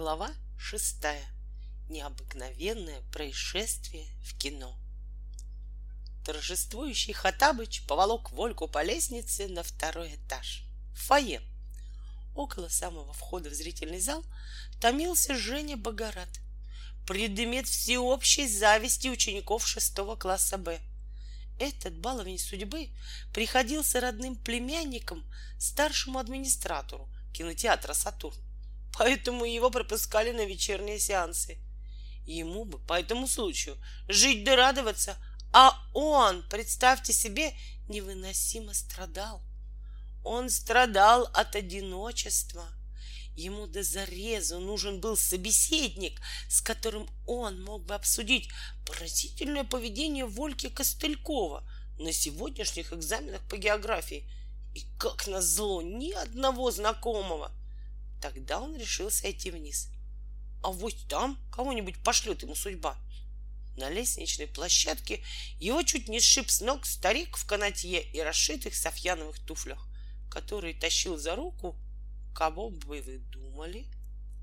Глава шестая. Необыкновенное происшествие в кино. Торжествующий Хатабыч поволок Вольку по лестнице на второй этаж. В фойе. Около самого входа в зрительный зал томился Женя Богорат, предмет всеобщей зависти учеников шестого класса Б. Этот баловень судьбы приходился родным племянником старшему администратору кинотеатра «Сатурн», поэтому его пропускали на вечерние сеансы. Ему бы по этому случаю жить да радоваться, а он, представьте себе, невыносимо страдал. Он страдал от одиночества. Ему до зарезу нужен был собеседник, с которым он мог бы обсудить поразительное поведение Вольки Костылькова на сегодняшних экзаменах по географии. И как назло, ни одного знакомого. Тогда он решил сойти вниз. А вот там кого-нибудь пошлет ему судьба. На лестничной площадке его чуть не сшиб с ног старик в канатье и расшитых софьяновых туфлях, который тащил за руку, кого бы вы думали?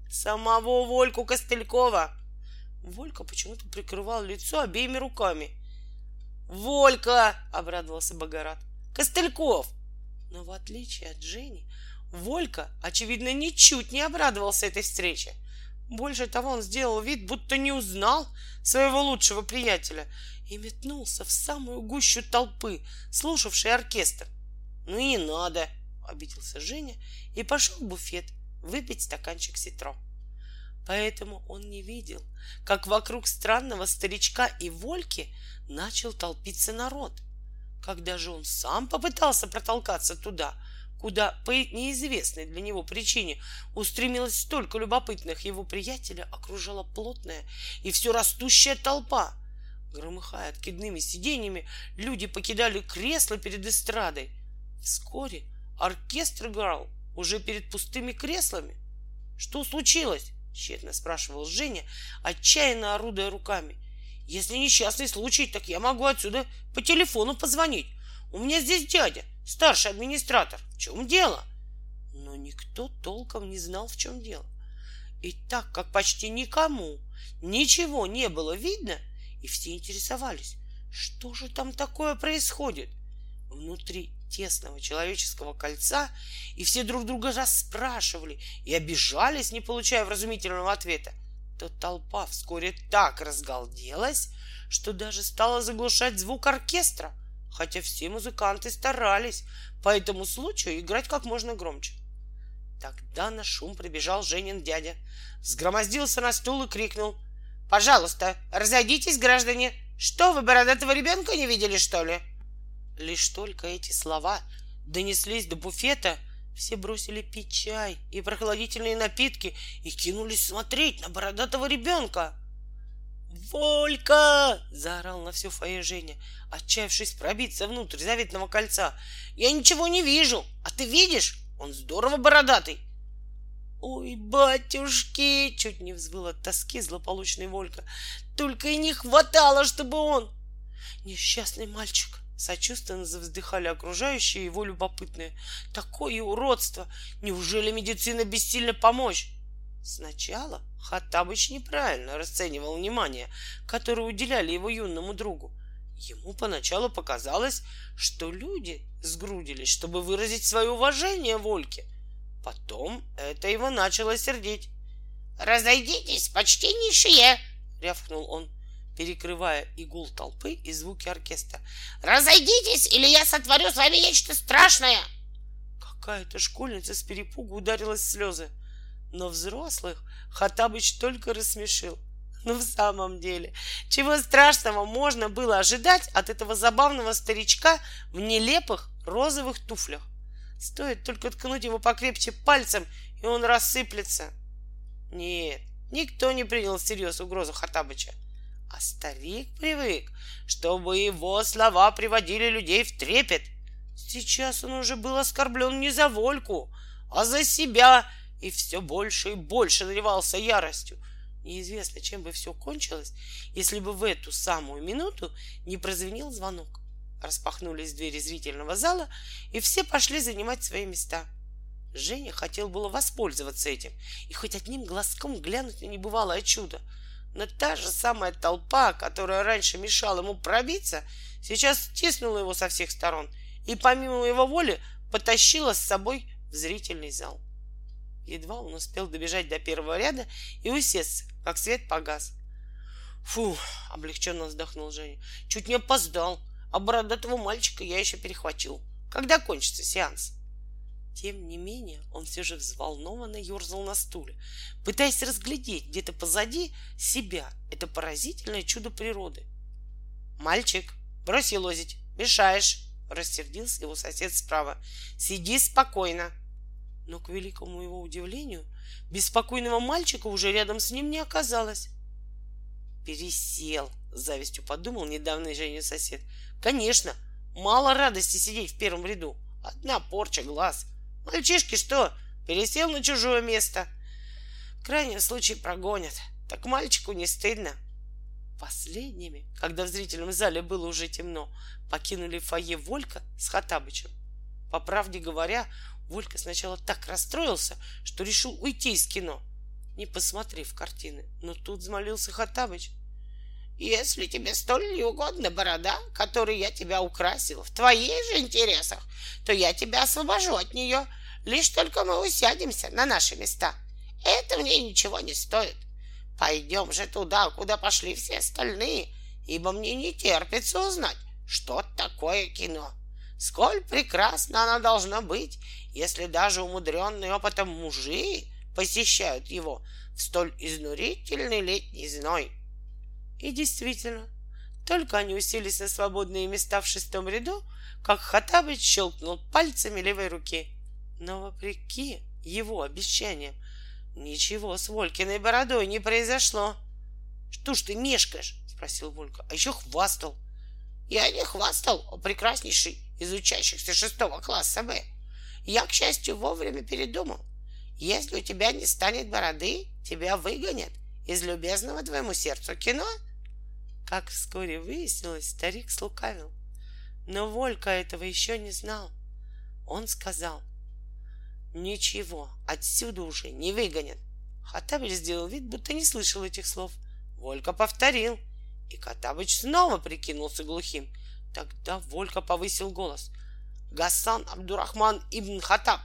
Самого Вольку Костылькова. Волька почему-то прикрывал лицо обеими руками. «Волька!» — обрадовался Богорат. «Костыльков!» Но в отличие от Жени, Волька, очевидно, ничуть не обрадовался этой встрече. Больше того, он сделал вид, будто не узнал своего лучшего приятеля и метнулся в самую гущу толпы, слушавшей оркестр. «Ну и надо!» — обиделся Женя и пошел в буфет выпить стаканчик ситро. Поэтому он не видел, как вокруг странного старичка и Вольки начал толпиться народ. Когда же он сам попытался протолкаться туда — куда по неизвестной для него причине устремилось столько любопытных его приятеля, окружала плотная и все растущая толпа. Громыхая откидными сиденьями, люди покидали кресла перед эстрадой. Вскоре оркестр играл уже перед пустыми креслами. «Что случилось?» — тщетно спрашивал Женя, отчаянно орудуя руками. «Если несчастный случай, так я могу отсюда по телефону позвонить. У меня здесь дядя, старший администратор. В чем дело? Но никто толком не знал, в чем дело. И так как почти никому ничего не было видно, и все интересовались, что же там такое происходит внутри тесного человеческого кольца, и все друг друга расспрашивали и обижались, не получая вразумительного ответа, то толпа вскоре так разгалделась, что даже стала заглушать звук оркестра — хотя все музыканты старались по этому случаю играть как можно громче. Тогда на шум прибежал Женин дядя, сгромоздился на стул и крикнул. «Пожалуйста, разойдитесь, граждане! Что, вы бородатого ребенка не видели, что ли?» Лишь только эти слова донеслись до буфета, все бросили пить чай и прохладительные напитки и кинулись смотреть на бородатого ребенка. «Волька!» — заорал на всю фойе Женя, отчаявшись пробиться внутрь заветного кольца. «Я ничего не вижу, а ты видишь? Он здорово бородатый!» «Ой, батюшки!» — чуть не взвыл от тоски злополучный Волька. «Только и не хватало, чтобы он...» «Несчастный мальчик!» Сочувственно завздыхали окружающие его любопытные. «Такое уродство! Неужели медицина бессильно помочь?» Сначала Хаттабыч неправильно расценивал внимание, которое уделяли его юному другу. Ему поначалу показалось, что люди сгрудились, чтобы выразить свое уважение Вольке. Потом это его начало сердить. «Разойдитесь, почтеннейшие!» — рявкнул он, перекрывая игул толпы и звуки оркестра. «Разойдитесь, или я сотворю с вами нечто страшное!» Какая-то школьница с перепугу ударилась в слезы. Но взрослых Хатабыч только рассмешил. Ну, в самом деле, чего страшного можно было ожидать от этого забавного старичка в нелепых розовых туфлях? Стоит только ткнуть его покрепче пальцем, и он рассыплется. Нет, никто не принял всерьез угрозу Хатабыча. А старик привык, чтобы его слова приводили людей в трепет. Сейчас он уже был оскорблен не за Вольку, а за себя и все больше и больше наливался яростью. Неизвестно, чем бы все кончилось, если бы в эту самую минуту не прозвенел звонок. Распахнулись двери зрительного зала, и все пошли занимать свои места. Женя хотел было воспользоваться этим и хоть одним глазком глянуть на небывалое чудо. Но та же самая толпа, которая раньше мешала ему пробиться, сейчас стиснула его со всех сторон и помимо его воли потащила с собой в зрительный зал. Едва он успел добежать до первого ряда и усесться, как свет погас. Фу, облегченно вздохнул Женя. Чуть не опоздал, а бородатого мальчика я еще перехватил. Когда кончится сеанс? Тем не менее, он все же взволнованно ерзал на стуле, пытаясь разглядеть где-то позади себя это поразительное чудо природы. «Мальчик, брось елозить, мешаешь!» — рассердился его сосед справа. «Сиди спокойно!» Но, к великому его удивлению, беспокойного мальчика уже рядом с ним не оказалось. «Пересел!» — завистью подумал недавно Женя сосед. «Конечно, мало радости сидеть в первом ряду. Одна порча глаз. Мальчишки что, пересел на чужое место? В крайнем случае прогонят. Так мальчику не стыдно. Последними, когда в зрительном зале было уже темно, покинули фойе Волька с Хатабычем. По правде говоря, Волька сначала так расстроился, что решил уйти из кино, не посмотрев картины. Но тут взмолился Хатабыч. Если тебе столь не угодна борода, которой я тебя украсил, в твоих же интересах, то я тебя освобожу от нее, лишь только мы усядемся на наши места. Это мне ничего не стоит. Пойдем же туда, куда пошли все остальные, ибо мне не терпится узнать, что такое кино. Сколь прекрасно оно должно быть, если даже умудренные опытом мужи посещают его в столь изнурительный летний зной. И действительно, только они уселись на свободные места в шестом ряду, как Хатабыч щелкнул пальцами левой руки. Но вопреки его обещаниям, ничего с Волькиной бородой не произошло. — Что ж ты мешкаешь? — спросил Волька. — А еще хвастал. — Я не хвастал, о прекраснейший из учащихся шестого класса Б. Я, к счастью, вовремя передумал. Если у тебя не станет бороды, тебя выгонят из любезного твоему сердцу кино — как вскоре выяснилось, старик слукавил. Но Волька этого еще не знал. Он сказал, «Ничего, отсюда уже не выгонят». Хатабыч сделал вид, будто не слышал этих слов. Волька повторил, и Катабыч снова прикинулся глухим. Тогда Волька повысил голос. «Гасан Абдурахман ибн Хатаб!»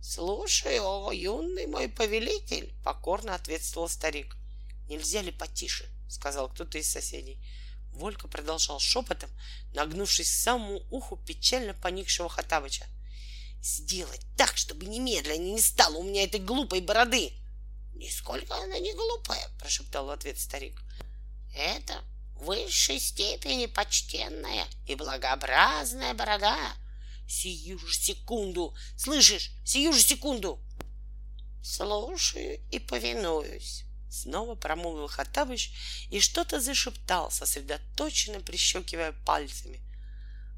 «Слушай, о, юный мой повелитель!» — покорно ответствовал старик. «Нельзя ли потише?» — сказал кто-то из соседей. Волька продолжал шепотом, нагнувшись к самому уху печально поникшего Хатабыча. «Сделать так, чтобы немедленно не стало у меня этой глупой бороды!» «Нисколько она не глупая!» — прошептал в ответ старик. «Это высшей степени почтенная и благообразная борода!» «Сию же секунду! Слышишь? Сию же секунду!» «Слушаю и повинуюсь!» Снова промолвил Хаттабыч и что-то зашептал, сосредоточенно прищелкивая пальцами.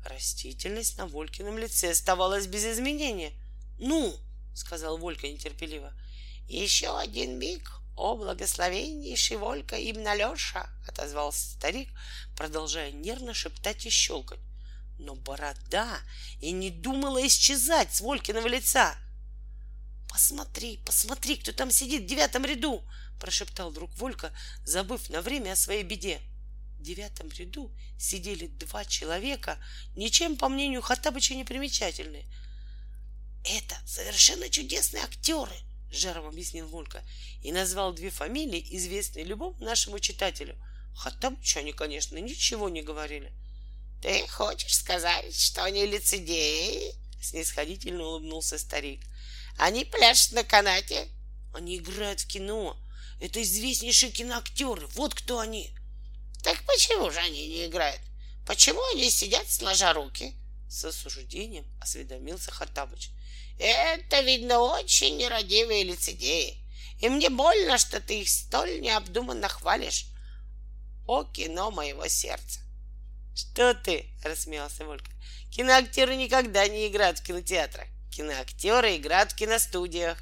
Растительность на Волькином лице оставалась без изменения. «Ну!» — сказал Волька нетерпеливо. «Еще один миг, о благословеннейший Волька Ибн Алеша!» — отозвался старик, продолжая нервно шептать и щелкать. Но борода и не думала исчезать с Волькиного лица. «Посмотри, посмотри, кто там сидит в девятом ряду!» — прошептал друг Волька, забыв на время о своей беде. В девятом ряду сидели два человека, ничем, по мнению Хаттабыча, не примечательные. «Это совершенно чудесные актеры!» — жаром объяснил Волька и назвал две фамилии, известные любому нашему читателю. Хаттабычу они, конечно, ничего не говорили. «Ты хочешь сказать, что они лицедеи?» — снисходительно улыбнулся старик. «Они пляшут на канате?» «Они играют в кино», это известнейшие киноактеры. Вот кто они. Так почему же они не играют? Почему они сидят сложа руки? С осуждением осведомился Хаттабыч. Это, видно, очень нерадивые лицедеи. И мне больно, что ты их столь необдуманно хвалишь. О, кино моего сердца! Что ты? Рассмеялся Волька. Киноактеры никогда не играют в кинотеатрах. Киноактеры играют в киностудиях.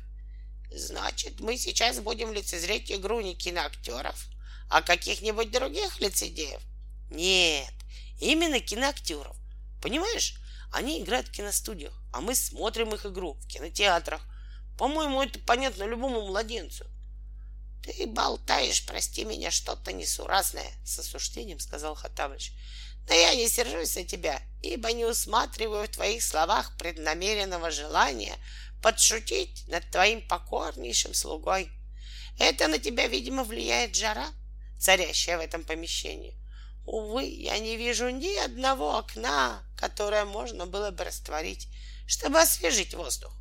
Значит, мы сейчас будем лицезреть игру не киноактеров, а каких-нибудь других лицедеев? Нет, именно киноактеров. Понимаешь, они играют в киностудиях, а мы смотрим их игру в кинотеатрах. По-моему, это понятно любому младенцу. Ты болтаешь, прости меня, что-то несуразное, с осуждением сказал Хатабыч. Но я не сержусь на тебя, ибо не усматриваю в твоих словах преднамеренного желания подшутить над твоим покорнейшим слугой. Это на тебя, видимо, влияет жара, царящая в этом помещении. Увы, я не вижу ни одного окна, которое можно было бы растворить, чтобы освежить воздух.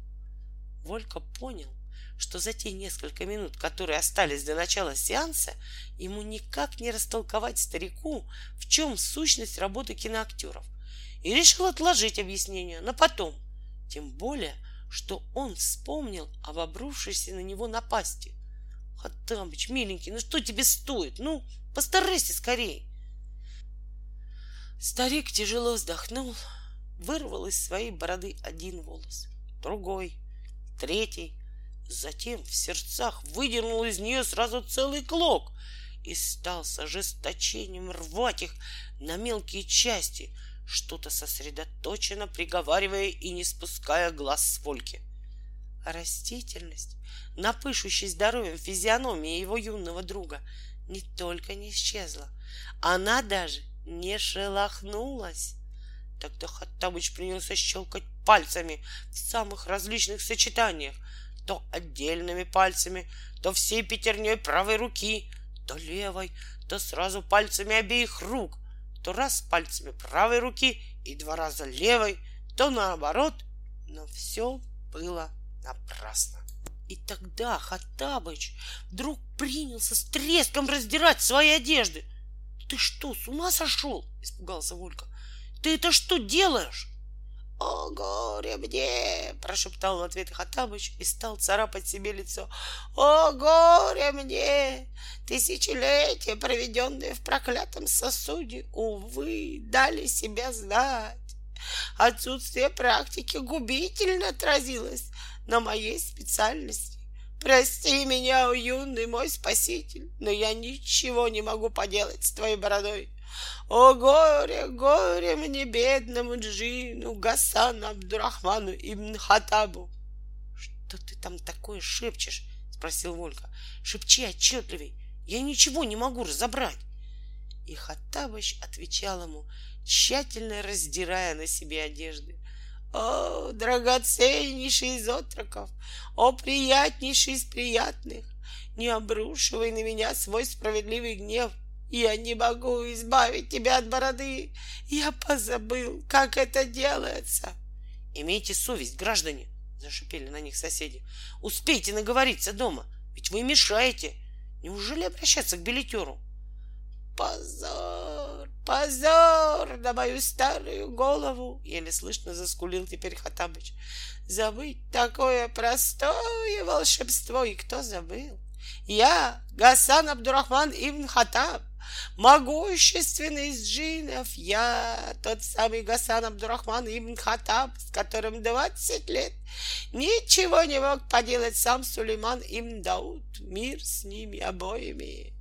Волька понял, что за те несколько минут, которые остались до начала сеанса, ему никак не растолковать старику, в чем сущность работы киноактеров, и решил отложить объяснение на потом, тем более, что он вспомнил об обрушившейся на него напасти. Хаттамыч, миленький, ну что тебе стоит? Ну, постарайся скорее. Старик тяжело вздохнул, вырвал из своей бороды один волос, другой, третий, затем в сердцах выдернул из нее сразу целый клок и стал с ожесточением рвать их на мелкие части, что-то сосредоточенно приговаривая и не спуская глаз с Вольки. Растительность, напышущей здоровьем физиономии его юного друга, не только не исчезла, она даже не шелохнулась. Тогда Хаттабыч принялся щелкать пальцами в самых различных сочетаниях, то отдельными пальцами, то всей пятерней правой руки, то левой, то сразу пальцами обеих рук, то раз пальцами правой руки и два раза левой, то наоборот, но все было напрасно. И тогда Хаттабыч вдруг принялся с треском раздирать свои одежды. Ты что, с ума сошел? Испугался Волька. Ты это что делаешь? «О, горе мне!» — прошептал в ответ Хаттабыч и стал царапать себе лицо. «О, горе мне! Тысячелетия, проведенные в проклятом сосуде, увы, дали себя знать. Отсутствие практики губительно отразилось на моей специальности. Прости меня, о юный мой спаситель, но я ничего не могу поделать с твоей бородой. О горе, горе мне, бедному Джину, Гасану Абдурахману ибн Хатабу. Что ты там такое шепчешь? Спросил Волька. Шепчи отчетливей. Я ничего не могу разобрать. И Хаттабыч отвечал ему, тщательно раздирая на себе одежды. О, драгоценнейший из отроков, о, приятнейший из приятных, не обрушивай на меня свой справедливый гнев. Я не могу избавить тебя от бороды. Я позабыл, как это делается. Имейте совесть, граждане, зашипели на них соседи. Успейте наговориться дома, ведь вы мешаете. Неужели обращаться к билетеру? Позор, позор на мою старую голову, еле слышно заскулил теперь Хатабыч. Забыть такое простое волшебство, и кто забыл? Я, Гасан Абдурахман Ибн Хатаб, могущественный из джинов, я тот самый Гасан Абдурахман Ибн Хатаб, с которым двадцать лет ничего не мог поделать сам Сулейман Ибн Дауд, мир с ними обоими.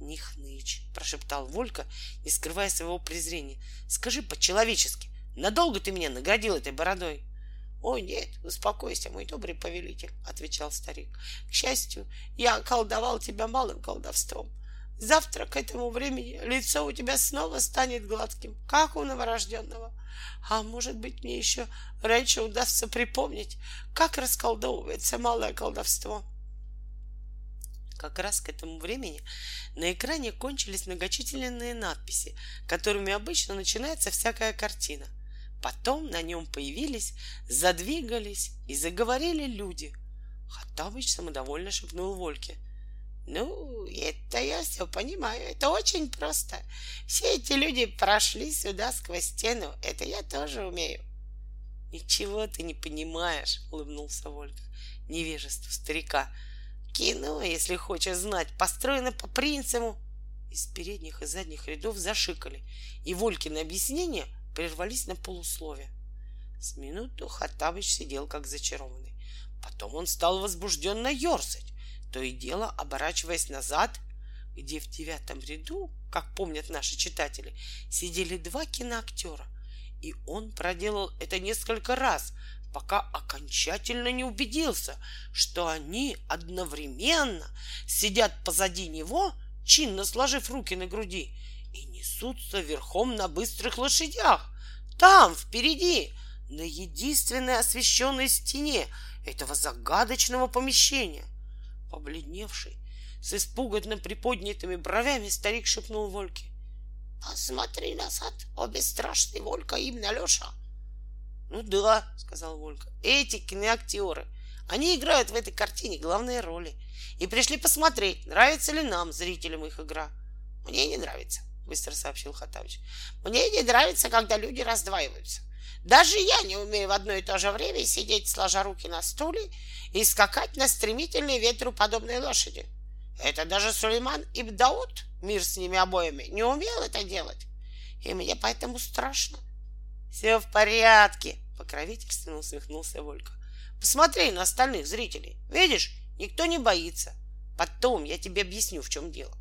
Не хнычь, прошептал Волька, не скрывая своего презрения. Скажи по-человечески, надолго ты меня наградил этой бородой? О, нет, успокойся, мой добрый повелитель, отвечал старик. К счастью, я колдовал тебя малым колдовством. Завтра к этому времени лицо у тебя снова станет гладким, как у новорожденного. А может быть, мне еще раньше удастся припомнить, как расколдовывается малое колдовство. Как раз к этому времени на экране кончились многочисленные надписи, которыми обычно начинается всякая картина. Потом на нем появились, задвигались и заговорили люди. Хаттабыч самодовольно шепнул Вольке. Ну, это я все понимаю. Это очень просто. Все эти люди прошли сюда сквозь стену. Это я тоже умею. Ничего ты не понимаешь, улыбнулся Волька. Невежество старика. Кино, если хочешь знать, построено по принципу. Из передних и задних рядов зашикали, и Волькины объяснения прервались на полусловие. С минуту Хаттабыч сидел как зачарованный. Потом он стал возбужденно ерзать то и дело оборачиваясь назад, где в девятом ряду, как помнят наши читатели, сидели два киноактера, и он проделал это несколько раз, пока окончательно не убедился, что они одновременно сидят позади него, чинно сложив руки на груди, и несутся верхом на быстрых лошадях. Там, впереди, на единственной освещенной стене этого загадочного помещения. Побледневший, с испуганно приподнятыми бровями, старик шепнул Вольке. «Посмотри назад, о бесстрашный Волька, именно Леша!» «Ну да», — сказал Волька, — «эти киноактеры, они играют в этой картине главные роли. И пришли посмотреть, нравится ли нам, зрителям, их игра». «Мне не нравится», — быстро сообщил Хатавич. «Мне не нравится, когда люди раздваиваются. Даже я не умею в одно и то же время сидеть, сложа руки на стуле и скакать на стремительной ветру подобной лошади. Это даже Сулейман Ибн Дауд, мир с ними обоими, не умел это делать. И мне поэтому страшно. Все в порядке, покровительственно усмехнулся Волька. Посмотри на остальных зрителей. Видишь, никто не боится. Потом я тебе объясню, в чем дело.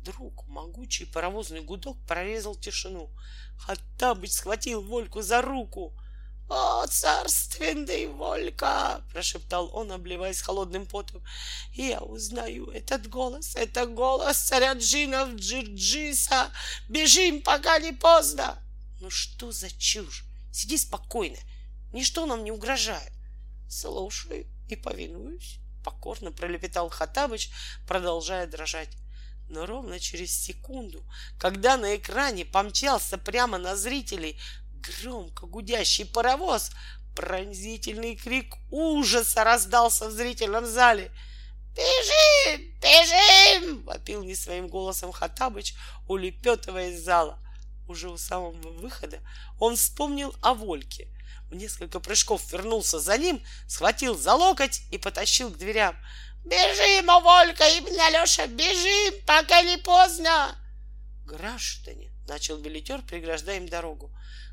Вдруг могучий паровозный гудок прорезал тишину. Хаттабыч схватил Вольку за руку. «О, царственный Волька!» — прошептал он, обливаясь холодным потом. «Я узнаю этот голос. Это голос царя джинов Джирджиса. Бежим, пока не поздно!» «Ну что за чушь? Сиди спокойно. Ничто нам не угрожает». «Слушаю и повинуюсь», — покорно пролепетал Хатабыч, продолжая дрожать. Но ровно через секунду, когда на экране помчался прямо на зрителей громко гудящий паровоз, пронзительный крик ужаса раздался в зрительном зале. «Бежим! Бежим!» — вопил не своим голосом Хатабыч, улепетывая из зала. Уже у самого выхода он вспомнил о Вольке. В несколько прыжков вернулся за ним, схватил за локоть и потащил к дверям — Бежим, о Волька, именно Алеша, бежим, пока не поздно. Граждане, начал билетер, преграждая им дорогу.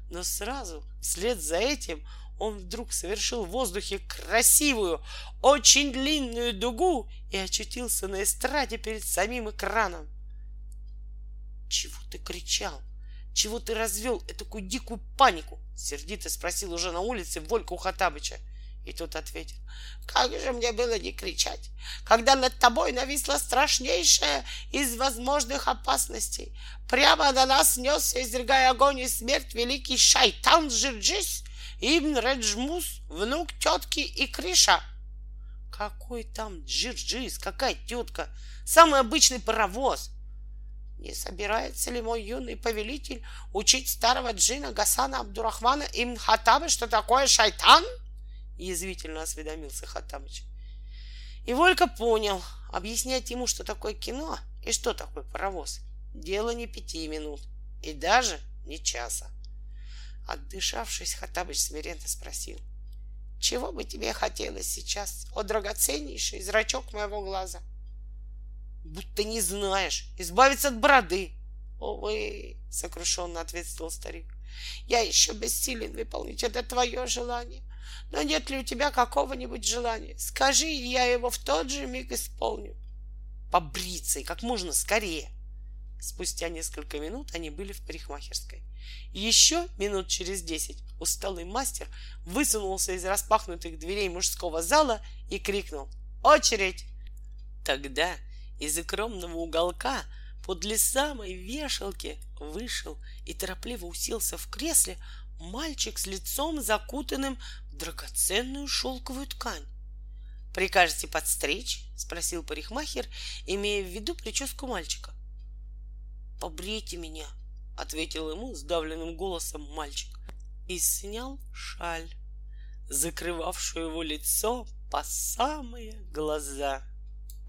Но сразу, вслед за этим, он вдруг совершил в воздухе красивую, очень длинную дугу и очутился на эстраде перед самим экраном. Чего ты кричал? Чего ты развел такую дикую панику? Сердито спросил уже на улице Волька у Хатабыча. И тот ответил, как же мне было не кричать, когда над тобой нависла страшнейшая из возможных опасностей. Прямо на нас несся, изрыгая огонь и смерть, великий шайтан Жирджис, Ибн Реджмус, внук тетки и Криша. Какой там Джирджис, какая тетка? Самый обычный паровоз. Не собирается ли мой юный повелитель учить старого джина Гасана Абдурахмана Ибн Хатаба, что такое шайтан? — язвительно осведомился Хаттабыч. И Волька понял, объяснять ему, что такое кино и что такое паровоз, дело не пяти минут и даже не часа. Отдышавшись, Хаттабыч смиренно спросил, «Чего бы тебе хотелось сейчас, о драгоценнейший зрачок моего глаза?» «Будто не знаешь, избавиться от бороды!» «Увы!» — сокрушенно ответствовал старик. «Я еще бессилен выполнить это твое желание. Но нет ли у тебя какого-нибудь желания? Скажи, и я его в тот же миг исполню. Побриться и как можно скорее. Спустя несколько минут они были в парикмахерской. Еще минут через десять усталый мастер высунулся из распахнутых дверей мужского зала и крикнул «Очередь!». Тогда из укромного уголка подле самой вешалки вышел и торопливо уселся в кресле мальчик с лицом закутанным драгоценную шелковую ткань. «Прикажете подстричь?» — спросил парикмахер, имея в виду прическу мальчика. «Побрейте меня», — ответил ему сдавленным голосом мальчик и снял шаль, закрывавшую его лицо по самые глаза.